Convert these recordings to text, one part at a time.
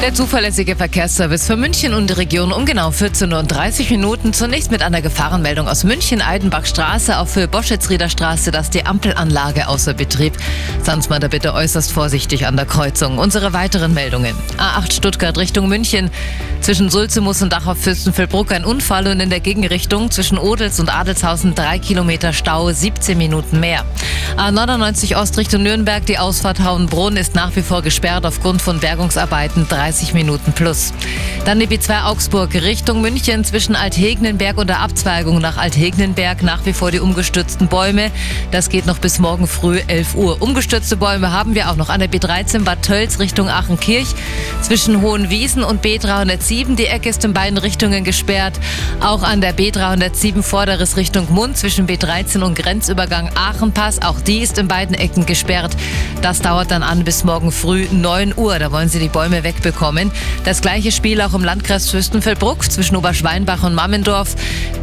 Der zuverlässige Verkehrsservice für München und die Region um genau 14.30 Uhr Minuten. Zunächst mit einer Gefahrenmeldung aus München, Eidenbachstraße, auch für Boschetsrieder Straße, dass die Ampelanlage außer Betrieb. Mal da bitte äußerst vorsichtig an der Kreuzung. Unsere weiteren Meldungen. A8 Stuttgart Richtung München. Zwischen Sulzemus und Dachau Fürstenfeldbruck ein Unfall und in der Gegenrichtung zwischen Odels und Adelshausen drei Kilometer Stau, 17 Minuten mehr. A99 Ost Richtung Nürnberg, die Ausfahrt Hauenbrunn ist nach wie vor gesperrt aufgrund von Bergungsarbeiten. 30 Minuten plus. Dann die B2 Augsburg Richtung München zwischen Althegnenberg und der Abzweigung nach Althegnenberg nach wie vor die umgestürzten Bäume. Das geht noch bis morgen früh 11 Uhr. Umgestürzte Bäume haben wir auch noch an der B13 Bad Tölz Richtung Achenkirch zwischen Hohenwiesen und B307. Die Ecke ist in beiden Richtungen gesperrt. Auch an der B307 Vorderes Richtung Mund zwischen B13 und Grenzübergang Aachenpass. Auch die ist in beiden Ecken gesperrt. Das dauert dann an bis morgen früh 9 Uhr. Da wollen sie die Bäume wegbekommen bekommen. Das gleiche Spiel auch im Landkreis Fürstenfeldbruck zwischen Oberschweinbach und Mammendorf.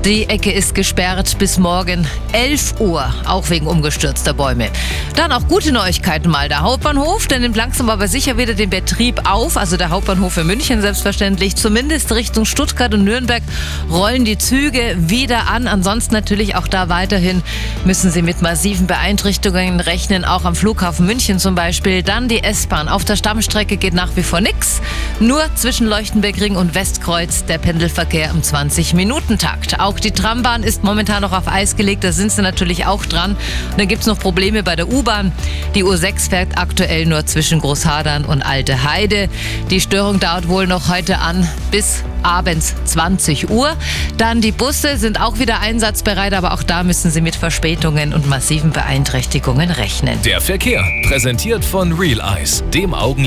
Die Ecke ist gesperrt bis morgen 11 Uhr, auch wegen umgestürzter Bäume. Dann auch gute Neuigkeiten mal. Der Hauptbahnhof, der nimmt langsam aber sicher wieder den Betrieb auf. Also der Hauptbahnhof für München selbstverständlich. Zumindest Richtung Stuttgart und Nürnberg rollen die Züge wieder an. Ansonsten natürlich auch da weiterhin müssen Sie mit massiven Beeinträchtigungen rechnen, auch am Flughafen München zum Beispiel. Dann die S-Bahn. Auf der Stammstrecke geht nach wie vor nichts. Nur zwischen Leuchtenbergring und Westkreuz der Pendelverkehr im 20-Minuten-Takt. Auch die Trambahn ist momentan noch auf Eis gelegt, da sind sie natürlich auch dran. Und dann gibt es noch Probleme bei der U-Bahn. Die U6 fährt aktuell nur zwischen Großhadern und Alte Heide. Die Störung dauert wohl noch heute an bis abends 20 Uhr. Dann die Busse sind auch wieder einsatzbereit, aber auch da müssen sie mit Verspätungen und massiven Beeinträchtigungen rechnen. Der Verkehr präsentiert von Real Eyes, dem Augenländer